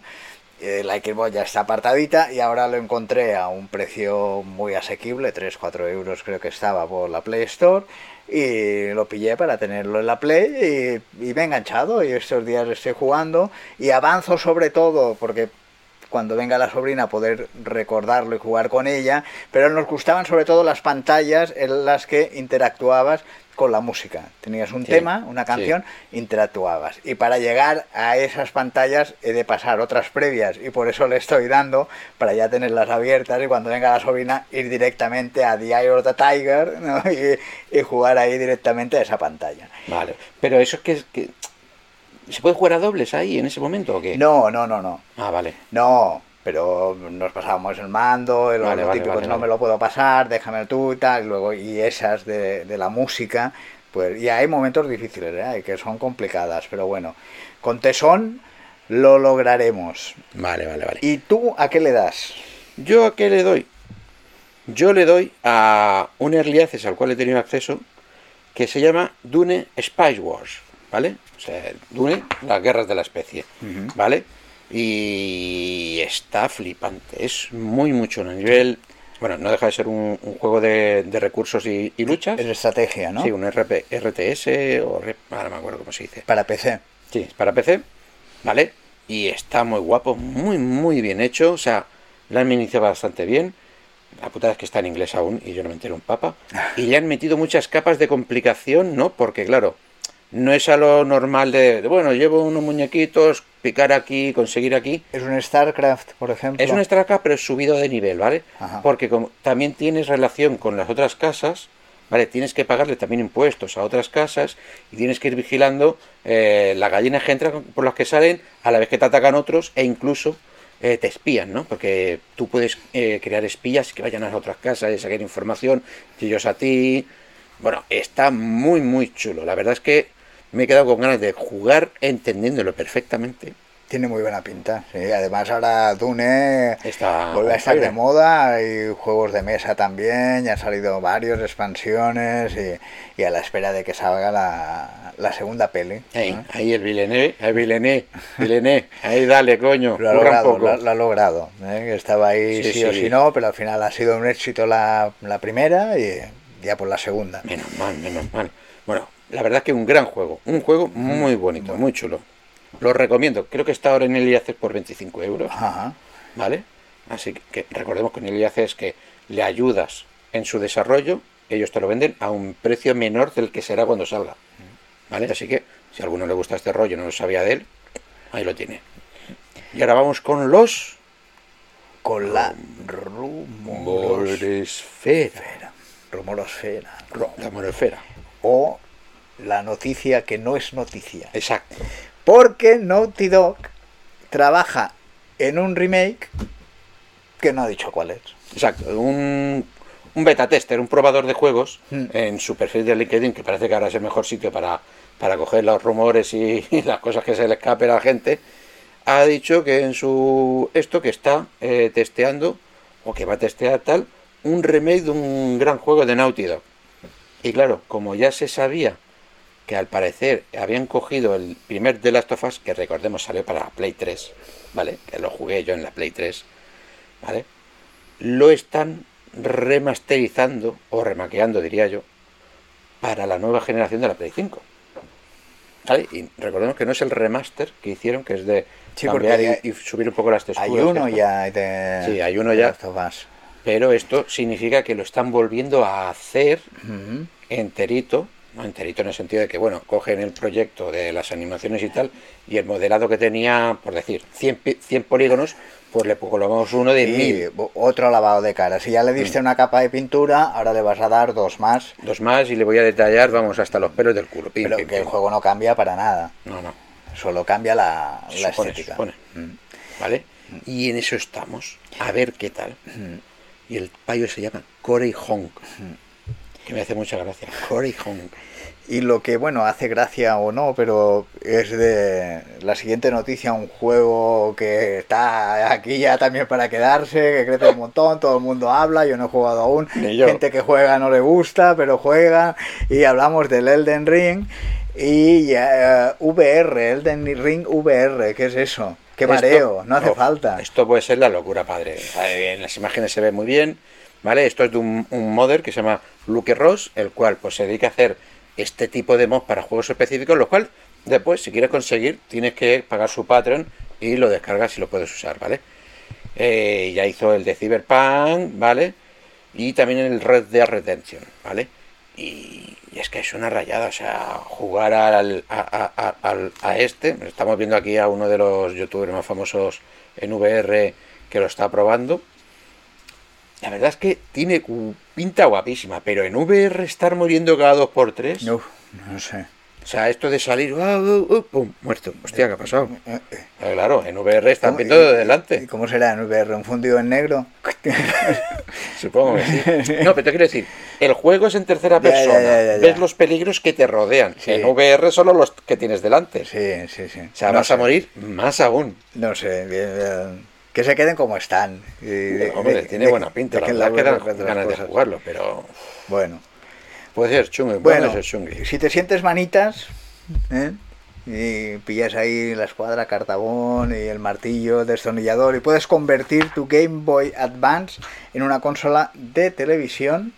Speaker 2: Eh, la Xbox ya está apartadita y ahora lo encontré a un precio muy asequible, 3-4 euros creo que estaba por la Play Store y lo pillé para tenerlo en la Play y, me he enganchado y estos días estoy jugando y avanzo sobre todo porque cuando venga la sobrina poder recordarlo y jugar con ella, pero nos gustaban sobre todo las pantallas en las que interactuabas con la música. Tenías un tema, una canción, interactuabas. Y para llegar a esas pantallas he de pasar otras previas y por eso le estoy dando para ya tenerlas abiertas y cuando venga la sobrina ir directamente a The Eye of the Tiger y, jugar ahí directamente a esa pantalla.
Speaker 1: Vale, pero eso es que, que... ¿Se puede jugar a dobles ahí en ese momento o qué?
Speaker 2: No, no, no, no.
Speaker 1: Ah, vale.
Speaker 2: No, pero nos pasábamos el mando, el típico no me lo puedo pasar, déjame tú y tal, y luego y esas de, la música, pues y hay momentos difíciles, ¿eh? que son complicadas, pero bueno, con tesón lo lograremos.
Speaker 1: Vale, vale, vale.
Speaker 2: ¿Y tú a qué le das?
Speaker 1: ¿Yo a qué le doy? Yo le doy a un early access al cual he tenido acceso que se llama Dune Spice Wars, ¿vale? O sea, Dune, las guerras de la especie, ¿vale? Y está flipante. Es muy mucho a nivel. Bueno, no deja de ser un, juego de, recursos y, luchas.
Speaker 2: Es estrategia, ¿no?
Speaker 1: Sí, un RP, RTS o. Ahora me acuerdo cómo se dice.
Speaker 2: Para PC.
Speaker 1: Sí, es para PC. ¿Vale? Y está muy guapo, muy, muy bien hecho. O sea, la han iniciado bastante bien. La putada es que está en inglés aún y yo no me entero un papa. Y le han metido muchas capas de complicación, ¿no? Porque, claro, no es a lo normal de, bueno, llevo unos muñequitos, picar aquí, conseguir aquí.
Speaker 2: Es un StarCraft, por ejemplo.
Speaker 1: Es un StarCraft, pero subido de nivel, ¿vale? Porque como también tienes relación con las otras casas, ¿vale? Tienes que pagarle también impuestos a otras casas y tienes que ir vigilando eh, las gallinas que entran por las que salen a la vez que te atacan otros e incluso eh, te espían, ¿no? Porque tú puedes eh, crear espías que vayan a las otras casas y sacar información, y ellos a ti. Bueno, está muy, muy chulo. La verdad es que me he quedado con ganas de jugar entendiéndolo perfectamente.
Speaker 2: Tiene muy buena pinta. Sí. Además ahora Dune Está vuelve a estar de moda, hay juegos de mesa también, ya han salido varios expansiones y, a la espera de que salga la, segunda peli.
Speaker 1: Ahí, el Villeneuve, el Villeneuve, ahí dale, coño.
Speaker 2: Lo ha logrado, lo, ha logrado. ¿eh? Estaba ahí sí, o sí no, pero al final ha sido un éxito la, la primera y ya por la segunda.
Speaker 1: Menos mal, menos mal. Bueno, la verdad que un gran juego, un juego muy bonito, muy chulo. Lo recomiendo, creo que está ahora en el IAC por 25 euros. ¿Vale? Así que recordemos que en el IAC es que le ayudas en su desarrollo, ellos te lo venden a un precio menor del que será cuando salga. ¿Vale? Así que si a alguno le gusta este rollo, no lo sabía de él, ahí lo tiene. Y ahora vamos con los.
Speaker 2: Con la rumorosfera. Rumorosfera.
Speaker 1: Rumorosfera.
Speaker 2: O la noticia que no es noticia.
Speaker 1: Exacto.
Speaker 2: Porque Naughty Dog trabaja en un remake que no ha dicho cuál es.
Speaker 1: Exacto, un, un beta tester, un probador de juegos hmm. en su perfil de LinkedIn, que parece que ahora es el mejor sitio para, para coger los rumores y, las cosas que se le escapen a la gente, ha dicho que en su esto que está eh, testeando o que va a testear tal un remake de un gran juego de Naughty Dog. Y claro, como ya se sabía que al parecer habían cogido el primer The Last of Us, que recordemos salió para la Play 3, ¿vale? Que lo jugué yo en la Play 3, ¿vale? Lo están remasterizando, o remaqueando diría yo, para la nueva generación de la Play 5. ¿Vale? Y recordemos que no es el remaster que hicieron, que es de cambiar y, subir un poco las texturas.
Speaker 2: Hay uno ya de,
Speaker 1: Sí, hay uno ya. Pero esto significa que lo están volviendo a hacer enterito ¿no? enterito en el sentido de que, bueno, cogen el proyecto de las animaciones y tal, y el modelado que tenía, por decir, 100, 100 polígonos, pues le colocamos uno de mil.
Speaker 2: Otro lavado de cara. Si ya le diste mm. una capa de pintura, ahora le vas a dar dos más.
Speaker 1: Dos más y le voy a detallar, vamos, hasta los pelos del culo.
Speaker 2: Pero que el juego no cambia para nada.
Speaker 1: No, no.
Speaker 2: Solo cambia la, la estética.
Speaker 1: Mm. ¿Vale? Y en eso estamos. A ver qué tal. Mm. Y el payo se llama Corey Hong. Que me hace mucha gracia. Corey Hong.
Speaker 2: Y lo que, bueno, hace gracia o no, pero es de la siguiente noticia, un juego que está aquí ya también para quedarse, que crece un montón, todo el mundo habla, yo no he jugado aún, gente que juega no le gusta, pero juega, y hablamos del Elden Ring y uh, VR, Elden Ring VR, ¿qué es eso? Qué mareo, no hace falta.
Speaker 1: Esto puede ser la locura, padre. En las imágenes se ve muy bien, ¿vale? Esto es de un, un modder que se llama Luke Ross, el cual pues se dedica a hacer este tipo de mods para juegos específicos, lo cual después, si quieres conseguir, tienes que pagar su Patreon y lo descargas y lo puedes usar, ¿vale? Eh, ya hizo el de Cyberpunk, ¿vale? Y también el Red Dead Redemption, ¿vale? Y, es que es una rayada, o sea, jugar al, a, este, estamos viendo aquí a uno de los youtubers más famosos en VR que lo está probando. La verdad es que tiene pinta guapísima, pero en VR estar muriendo cada dos por tres.
Speaker 2: No, no sé.
Speaker 1: O sea, esto de salir, uh, pum, muerto. Hostia, ¿qué ha pasado? Eh, eh, eh. claro, en VR están viendo de delante.
Speaker 2: ¿Y cómo será en VR? ¿Un fundido en negro?
Speaker 1: Supongo que sí. No, pero te quiero decir, el juego es en tercera persona. Ves los peligros que te rodean. En VR solo los que tienes delante.
Speaker 2: Sí, sí, sí. O
Speaker 1: sea, vas a morir más aún.
Speaker 2: No sé, bien que se queden como están.
Speaker 1: hombre, tiene buena pinta, la verdad quedan ganas de jugarlo, pero...
Speaker 2: Bueno.
Speaker 1: Puede ser chungo, bueno, ser chungo.
Speaker 2: Si te sientes manitas, ¿eh? y pillas ahí la escuadra cartabón y el martillo destornillador y puedes convertir tu Game Boy Advance en una consola de televisión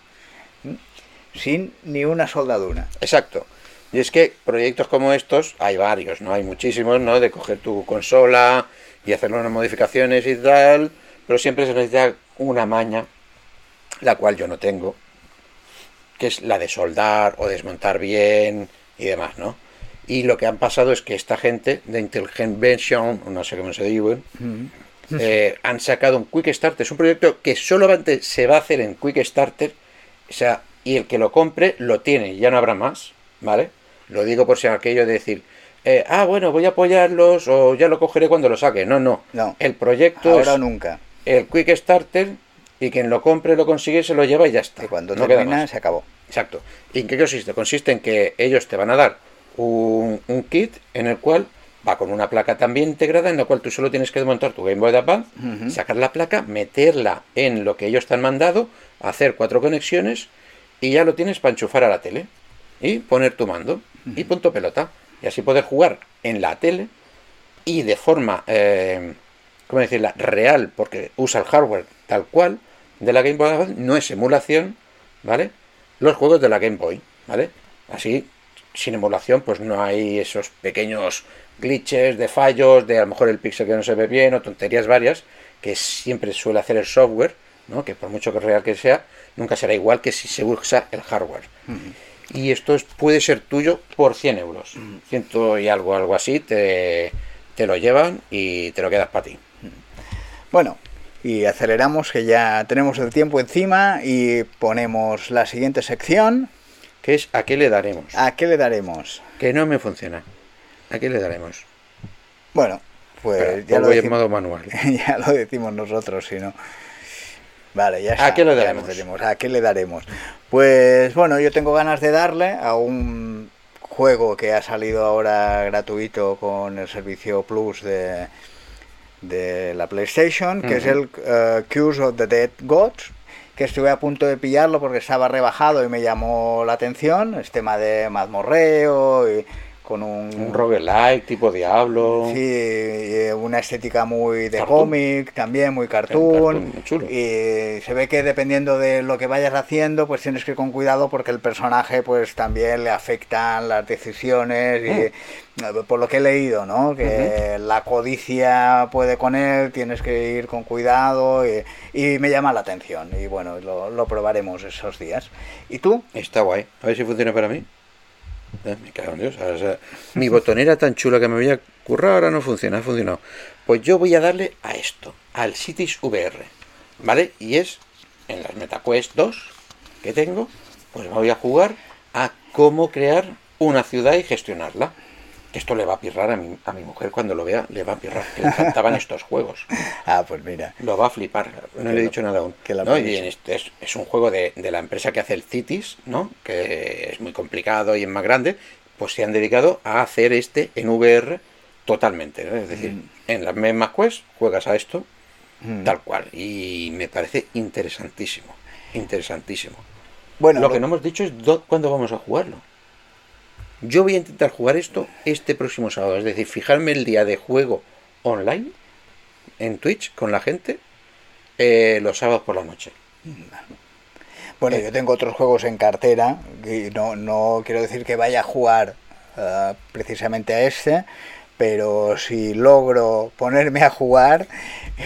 Speaker 2: sin ni una soldadura.
Speaker 1: Exacto. Y es que proyectos como estos hay varios, ¿no? Hay muchísimos, ¿no? De coger tu consola, y hacer unas modificaciones y tal, pero siempre se necesita una maña, la cual yo no tengo, que es la de soldar o desmontar bien y demás, ¿no? Y lo que han pasado es que esta gente de Intelligent no sé cómo se dice, eh, han sacado un Quick Starter. Es un proyecto que solamente se va a hacer en Quick Starter, o sea, y el que lo compre lo tiene, ya no habrá más, ¿vale? Lo digo por si aquello de decir, eh, ah, bueno, voy a apoyarlos o ya lo cogeré cuando lo saque. No, no.
Speaker 2: no.
Speaker 1: El proyecto
Speaker 2: Ahora nunca.
Speaker 1: El Quick Starter y quien lo compre, lo consigue, se lo lleva y ya está.
Speaker 2: Y cuando no termina, se acabó.
Speaker 1: Exacto. ¿Y en qué consiste? Consiste en que ellos te van a dar un, kit en el cual va con una placa también integrada en la cual tú solo tienes que desmontar tu Game Boy Advance, sacar la placa, meterla en lo que ellos te han mandado, hacer cuatro conexiones y ya lo tienes para enchufar a la tele y poner tu mando y punto pelota y así poder jugar en la tele y de forma, eh, ¿cómo decirla?, real, porque usa el hardware tal cual de la Game Boy no es emulación, ¿vale? Los juegos de la Game Boy, ¿vale? Así, sin emulación, pues no hay esos pequeños glitches de fallos, de a lo mejor el pixel que no se ve bien o tonterías varias, que siempre suele hacer el software, ¿no? Que por mucho que real que sea, nunca será igual que si se usa el hardware y esto puede ser tuyo por 100 euros. Mm. Ciento y algo, algo así, te, te lo llevan y te lo quedas para ti. Mm.
Speaker 2: Bueno, y aceleramos que ya tenemos el tiempo encima y ponemos la siguiente sección.
Speaker 1: Que es ¿a qué le daremos?
Speaker 2: ¿A qué le daremos?
Speaker 1: Que no me funciona. ¿A qué le daremos?
Speaker 2: Bueno, pues
Speaker 1: ya lo, decimos, en modo manual.
Speaker 2: ya lo decimos nosotros, si no. Vale, ya está.
Speaker 1: ¿A qué le daremos?
Speaker 2: ¿A qué le daremos? Pues bueno, yo tengo ganas de darle a un juego que ha salido ahora gratuito con el servicio Plus de, de la PlayStation, que es el uh, Curse of the Dead Gods, que estuve a punto de pillarlo porque estaba rebajado y me llamó la atención, es tema de mazmorreo y con un...
Speaker 1: Un roguelike tipo Diablo.
Speaker 2: Sí, una estética muy de cómic, también muy cartoon. Y se ve que dependiendo de lo que vayas haciendo, pues tienes que ir con cuidado porque el personaje pues también le afectan las decisiones y mm. por lo que he leído, ¿no? Que la codicia puede con él, tienes que ir con cuidado y, me llama la atención. Y bueno, lo, lo probaremos esos días. ¿Y tú?
Speaker 1: Está guay. A ver si funciona para mí. Eh, me cago en Dios. mi botonera tan chula que me había currado ahora no funciona, ha funcionado. Pues yo voy a darle a esto, al Cities VR, ¿vale? Y es en las MetaQuest 2 que tengo, pues me voy a jugar a cómo crear una ciudad y gestionarla. Que esto le va a pirrar a mi, a mi mujer cuando lo vea, le va a pirrar, que le encantaban estos juegos.
Speaker 2: Ah, pues mira.
Speaker 1: Lo va a flipar, no le he dicho nada aún.
Speaker 2: que la
Speaker 1: ¿no? Y en este es, es un juego de, de la empresa que hace el Cities, ¿no? que es muy complicado y es más grande, pues se han dedicado a hacer este en VR totalmente. ¿no? Es decir, en las mismas quests juegas a esto
Speaker 2: Mm.
Speaker 1: tal cual. Y me parece interesantísimo, interesantísimo.
Speaker 2: Bueno,
Speaker 1: lo que no hemos dicho es cuándo vamos a jugarlo. Yo voy a intentar jugar esto este próximo sábado, es decir, fijarme el día de juego online en Twitch con la gente eh, los sábados por la noche.
Speaker 2: Bueno, yo tengo otros juegos en cartera y no, no quiero decir que vaya a jugar eh, precisamente a este, pero si logro ponerme a jugar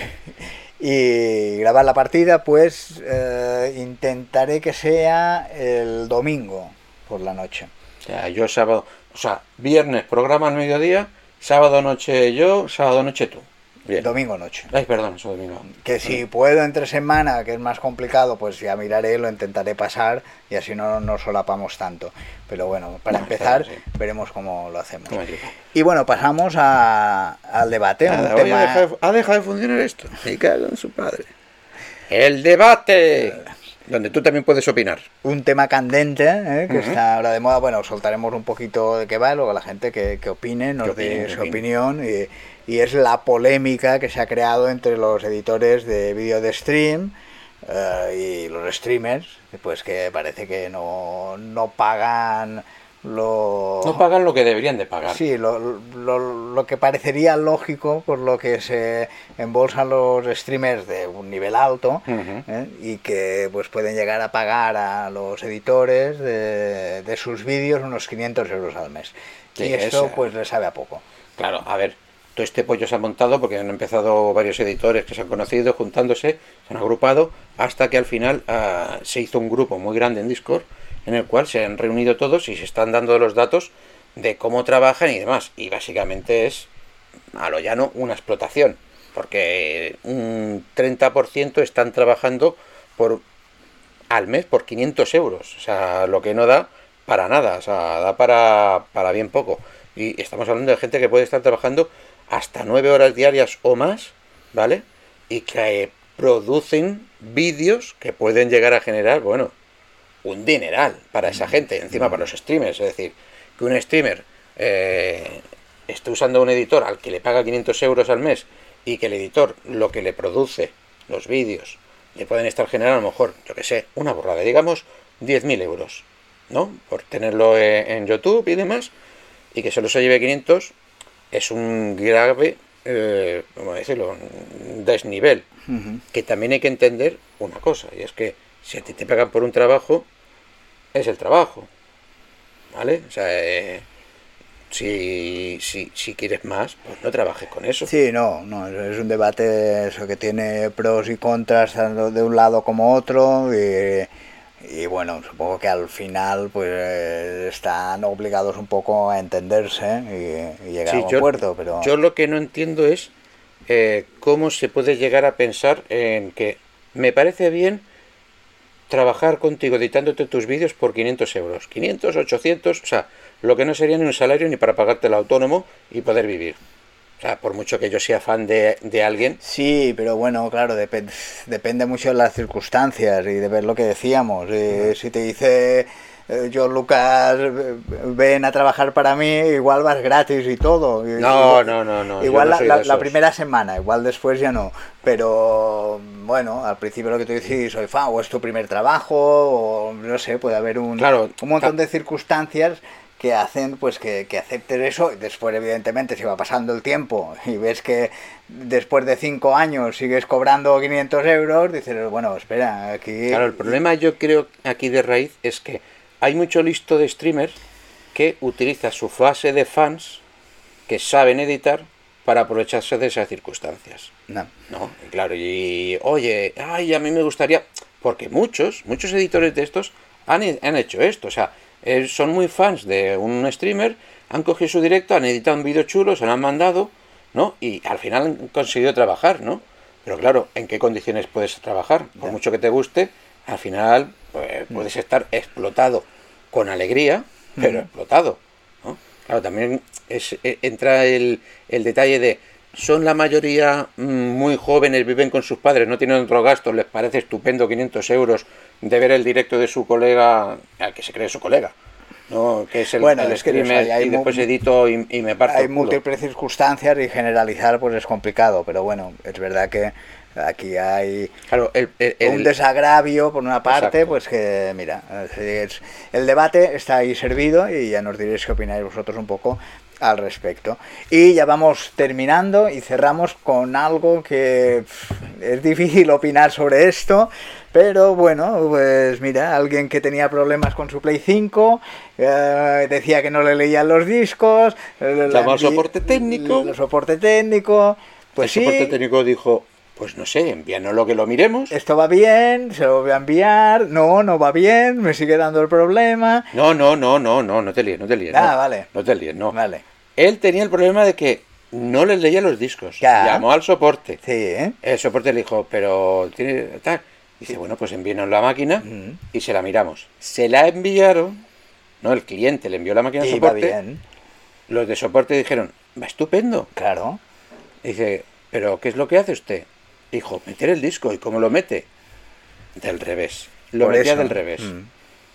Speaker 2: y grabar la partida, pues eh, intentaré que sea el domingo por la noche.
Speaker 1: O sea, yo sábado, o sea, viernes programa al mediodía, sábado noche yo, sábado noche tú. Bien.
Speaker 2: Domingo noche.
Speaker 1: Ay, perdón, eso domingo.
Speaker 2: Que si puedo entre semana, que es más complicado, pues ya miraré, lo intentaré pasar y así no nos solapamos tanto. Pero bueno, para
Speaker 1: No,
Speaker 2: empezar,
Speaker 1: claro,
Speaker 2: veremos cómo lo hacemos. Y bueno, pasamos a- al debate.
Speaker 1: Nada,
Speaker 2: tema-
Speaker 1: ha, dejado, ha dejado de funcionar esto. Me cago en su padre. El debate. Donde tú también puedes opinar.
Speaker 2: un tema candente ¿eh? que
Speaker 1: Ujú.
Speaker 2: está ahora de moda. Bueno, soltaremos un poquito de qué va, luego la gente que, que opine, nos dé su opinión. Y, y es la polémica que se ha creado entre los editores de vídeo de stream eh, y los streamers, pues que parece que no, no pagan lo...
Speaker 1: No pagan lo que deberían de pagar.
Speaker 2: Sí, lo, lo, lo que parecería lógico por lo que se embolsan los streamers de un nivel alto. ¿eh? y que pues pueden llegar a pagar a los editores de, de sus vídeos unos 500 euros al mes.
Speaker 1: Sí,
Speaker 2: y esto
Speaker 1: esa-
Speaker 2: pues le sabe a poco.
Speaker 1: Claro, a ver, todo este pollo se ha montado porque han empezado varios editores que se han conocido, juntándose, se han agrupado, hasta que al final ah, se hizo un grupo muy grande en Discord, en el cual se han reunido todos y se están dando los datos de cómo trabajan y demás. Y básicamente es, a lo llano, una explotación, porque un 30% están trabajando por al mes por 500 euros, o sea, lo que no da para nada, o sea, da para, para bien poco. Y estamos hablando de gente que puede estar trabajando hasta 9 horas diarias o más, ¿vale? Y que producen vídeos que pueden llegar a generar, bueno, un dineral para esa gente, encima para los streamers, es decir, que un streamer eh, esté usando un editor al que le paga 500 euros al mes y que el editor lo que le produce, los vídeos, le pueden estar generando a lo mejor, yo que sé, una borrada, digamos 10.000 euros, ¿no? Por tenerlo eh, en YouTube y demás, y que solo se lleve 500, es un grave, eh, ¿cómo decirlo?, un desnivel. Que también hay que entender una cosa, y es que si a ti te pagan por un trabajo, es el trabajo, ¿vale? O sea, eh, si, si, si quieres más, pues no trabajes con eso.
Speaker 2: Sí, no, no, es un debate eso que tiene pros y contras tanto de un lado como otro y, y bueno, supongo que al final pues están obligados un poco a entenderse y, y llegar
Speaker 1: Sí,
Speaker 2: a un
Speaker 1: yo-
Speaker 2: acuerdo, pero
Speaker 1: Yo lo que no entiendo es eh, cómo se puede llegar a pensar en que me parece bien trabajar contigo editándote tus vídeos por 500 euros. 500, 800, o sea, lo que no sería ni un salario ni para pagarte el autónomo y poder vivir. O sea, por mucho que yo sea fan de, de alguien,
Speaker 2: Sí, pero bueno, claro, depen- depende mucho de las circunstancias y de ver lo que decíamos. Eh, Si te dice yo, Lucas, eh, ven a trabajar para mí, igual vas gratis y todo.
Speaker 1: No,
Speaker 2: igual-
Speaker 1: no, no, no,
Speaker 2: Igual
Speaker 1: no
Speaker 2: la, primera semana, igual después ya no. Pero bueno, al principio lo que tú dices, soy fan, o es tu primer trabajo, o no sé, puede haber un,
Speaker 1: Claro,
Speaker 2: un montón de circunstancias que hacen pues que, que aceptes eso y después evidentemente si va pasando el tiempo y ves que después de cinco años sigues cobrando 500 euros dices bueno espera aquí
Speaker 1: Claro, el problema yo creo aquí de raíz es que hay mucho listo de streamers que utiliza su fase de fans que saben editar para aprovecharse de esas circunstancias.
Speaker 2: No.
Speaker 1: No, y claro, y oye, ay, a mí me gustaría, porque muchos, muchos editores de estos han, han hecho esto, o sea, eh, son muy fans de un streamer, han cogido su directo, han editado un vídeo chulo, se lo han mandado, ¿no? Y al final han conseguido trabajar, ¿no? Pero claro, ¿en qué condiciones puedes trabajar? Por mucho que te guste, al final pues, puedes estar explotado con alegría, pero explotado, ¿no? Claro, también es, eh, entra el, el detalle de son la mayoría mm, muy jóvenes, viven con sus padres, no tienen otros gastos, les parece estupendo 500 euros de ver el directo de su colega, al que se cree su colega. ¿no? que es el,
Speaker 2: Bueno,
Speaker 1: el
Speaker 2: es que hay
Speaker 1: y después edito y, y me parto
Speaker 2: Hay múltiples circunstancias y generalizar pues es complicado, pero bueno, es verdad que aquí hay
Speaker 1: Claro, el, el- el-
Speaker 2: un desagravio por una parte,
Speaker 1: Exacto.
Speaker 2: pues que mira, es- el debate está ahí servido y ya nos diréis qué opináis vosotros un poco al respecto. Y ya vamos terminando y cerramos con algo que pff, es difícil opinar sobre esto, pero bueno, pues mira, alguien que tenía problemas con su Play 5, eh, decía que no le leían los discos, la-
Speaker 1: soporte técnico.
Speaker 2: el soporte técnico, pues
Speaker 1: el soporte
Speaker 2: sí,
Speaker 1: técnico dijo, pues no sé, envíanos lo que lo miremos.
Speaker 2: esto va bien, se lo voy a enviar, no, no va bien, me sigue dando el problema.
Speaker 1: No, no, no, no, no, no te líes, no te líes.
Speaker 2: Ah,
Speaker 1: no.
Speaker 2: vale.
Speaker 1: No te líes, no.
Speaker 2: Vale,
Speaker 1: Él tenía el problema de que no les leía los discos.
Speaker 2: Ya.
Speaker 1: Llamó al soporte.
Speaker 2: sí, ¿eh?
Speaker 1: El soporte le dijo, pero tiene tal. Dice, bueno, pues envíenos la máquina
Speaker 2: Ujú.
Speaker 1: y se la miramos. Se la enviaron, no, el cliente le envió la máquina al soporte.
Speaker 2: bien,
Speaker 1: Los de soporte dijeron, va estupendo.
Speaker 2: claro.
Speaker 1: Dice, pero ¿qué es lo que hace usted? Dijo, meter el disco. ¿Y cómo lo mete? Del revés. Lo
Speaker 2: Por
Speaker 1: metía
Speaker 2: eso.
Speaker 1: del revés.
Speaker 2: Mm.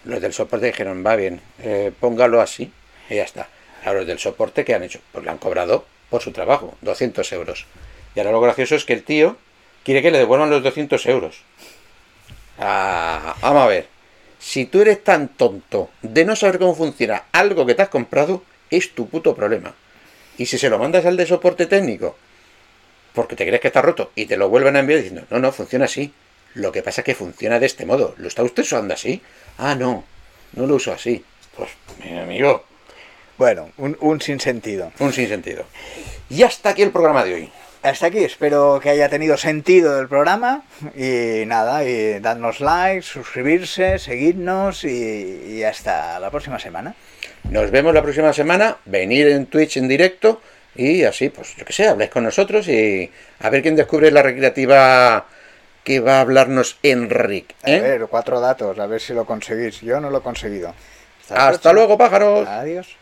Speaker 1: Los del soporte dijeron, va bien, eh, póngalo así y ya está. Ahora los del soporte, ¿qué han hecho? Pues le han cobrado por su trabajo, 200 euros. Y ahora lo gracioso es que el tío quiere que le devuelvan los 200 euros. Ah, vamos a ver. Si tú eres tan tonto de no saber cómo funciona algo que te has comprado, es tu puto problema. Y si se lo mandas al de soporte técnico, porque te crees que está roto y te lo vuelven a enviar diciendo, no, no, funciona así. Lo que pasa es que funciona de este modo. ¿Lo está usted usando así? Ah, no, no lo uso así. Pues, mi amigo,
Speaker 2: Bueno, un, un sinsentido.
Speaker 1: un sinsentido. Y hasta aquí el programa de hoy.
Speaker 2: Hasta aquí, espero que haya tenido sentido el programa y nada, y dadnos like, suscribirse, seguidnos y, y hasta la próxima semana.
Speaker 1: Nos vemos la próxima semana. Venir en Twitch en directo y así, pues yo que sé, habléis con nosotros y a ver quién descubre la recreativa que va a hablarnos Enric.
Speaker 2: A
Speaker 1: ¿eh?
Speaker 2: ver, cuatro datos, a ver si lo conseguís. Yo no lo he conseguido.
Speaker 1: Hasta luego, pájaros.
Speaker 2: Adiós.